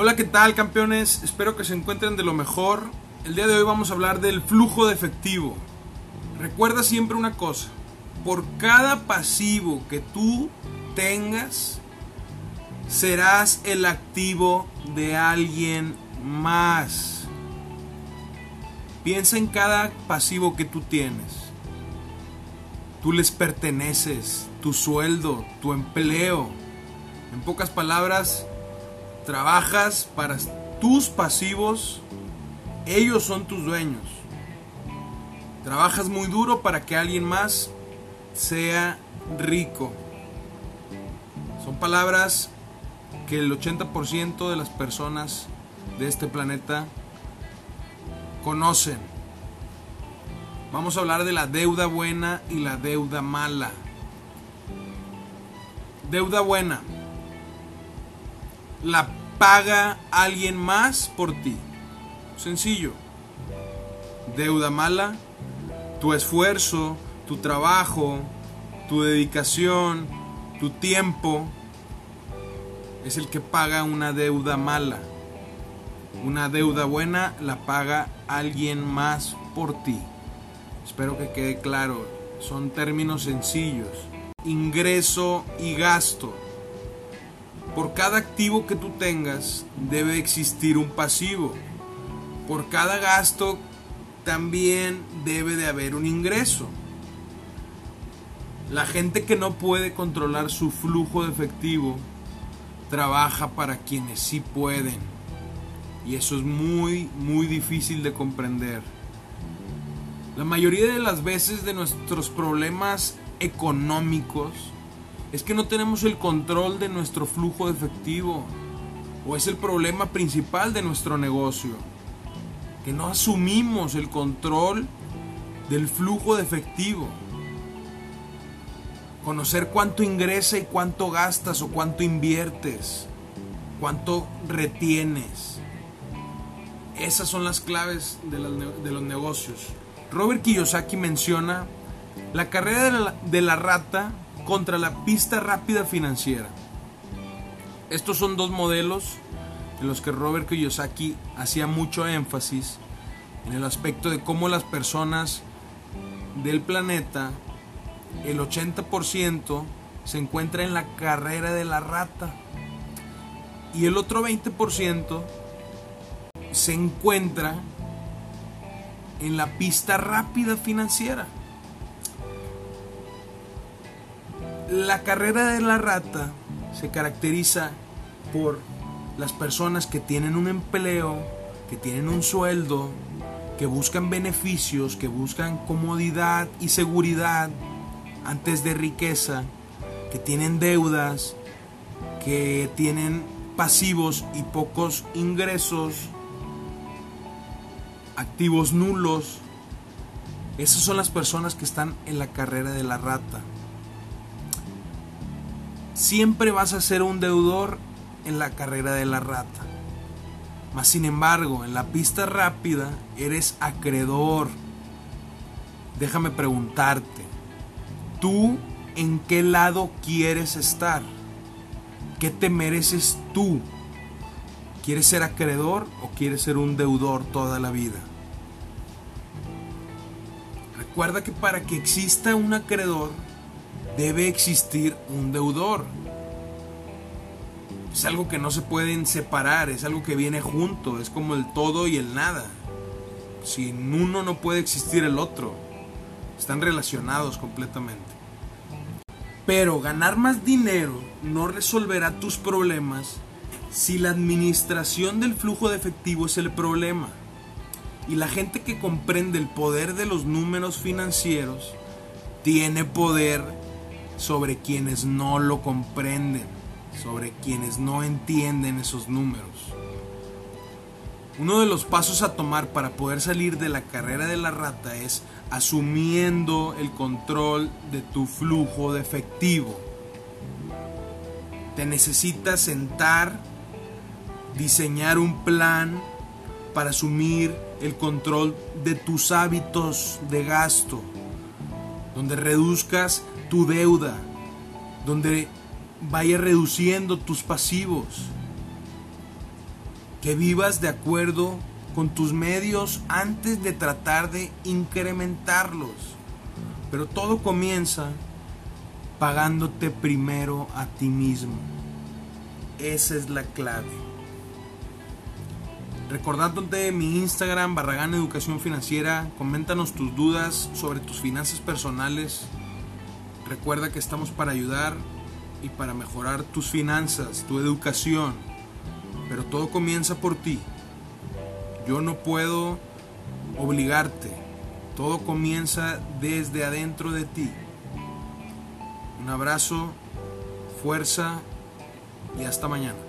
Hola, ¿qué tal campeones? Espero que se encuentren de lo mejor. El día de hoy vamos a hablar del flujo de efectivo. Recuerda siempre una cosa, por cada pasivo que tú tengas, serás el activo de alguien más. Piensa en cada pasivo que tú tienes. Tú les perteneces, tu sueldo, tu empleo. En pocas palabras, trabajas para tus pasivos, ellos son tus dueños. Trabajas muy duro para que alguien más sea rico. Son palabras que el 80% de las personas de este planeta conocen. Vamos a hablar de la deuda buena y la deuda mala. Deuda buena. La paga alguien más por ti. Sencillo. Deuda mala. Tu esfuerzo, tu trabajo, tu dedicación, tu tiempo es el que paga una deuda mala. Una deuda buena la paga alguien más por ti. Espero que quede claro. Son términos sencillos. Ingreso y gasto. Por cada activo que tú tengas debe existir un pasivo. Por cada gasto también debe de haber un ingreso. La gente que no puede controlar su flujo de efectivo trabaja para quienes sí pueden. Y eso es muy, muy difícil de comprender. La mayoría de las veces de nuestros problemas económicos es que no tenemos el control de nuestro flujo de efectivo. O es el problema principal de nuestro negocio. Que no asumimos el control del flujo de efectivo. Conocer cuánto ingresa y cuánto gastas o cuánto inviertes. Cuánto retienes. Esas son las claves de, los negocios. Robert Kiyosaki menciona la carrera de la, de la rata contra la pista rápida financiera. Estos son dos modelos en los que Robert Kiyosaki hacía mucho énfasis en el aspecto de cómo las personas del planeta, el 80% se encuentra en la carrera de la rata y el otro 20% se encuentra en la pista rápida financiera. La carrera de la rata se caracteriza por las personas que tienen un empleo, que tienen un sueldo, que buscan beneficios, que buscan comodidad y seguridad antes de riqueza, que tienen deudas, que tienen pasivos y pocos ingresos, activos nulos. Esas son las personas que están en la carrera de la rata. Siempre vas a ser un deudor en la carrera de la rata. Mas sin embargo, en la pista rápida eres acreedor. Déjame preguntarte, ¿tú en qué lado quieres estar? ¿Qué te mereces tú? ¿Quieres ser acreedor o quieres ser un deudor toda la vida? Recuerda que para que exista un acreedor debe existir un deudor. Es algo que no se pueden separar, es algo que viene junto, es como el todo y el nada. Sin uno no puede existir el otro. Están relacionados completamente. Pero ganar más dinero no resolverá tus problemas si la administración del flujo de efectivo es el problema, y la gente que comprende el poder de los números financieros tiene poder sobre quienes no lo comprenden, sobre quienes no entienden esos números. Uno de los pasos a tomar para poder salir de la carrera de la rata es asumiendo el control de tu flujo de efectivo. Te necesitas sentar diseñar un plan para asumir el control de tus hábitos de gasto, donde reduzcas tu deuda, donde vayas reduciendo tus pasivos. que vivas de acuerdo con tus medios antes de tratar de incrementarlos. Pero todo comienza pagándote primero a ti mismo. Esa es la clave. Recordándote mi Instagram, Barragán Educación Financiera, coméntanos tus dudas sobre tus finanzas personales. Recuerda que estamos para ayudar y para mejorar tus finanzas, tu educación. Pero todo comienza por ti. Yo no puedo obligarte. Todo comienza desde adentro de ti. Un abrazo, fuerza y hasta mañana.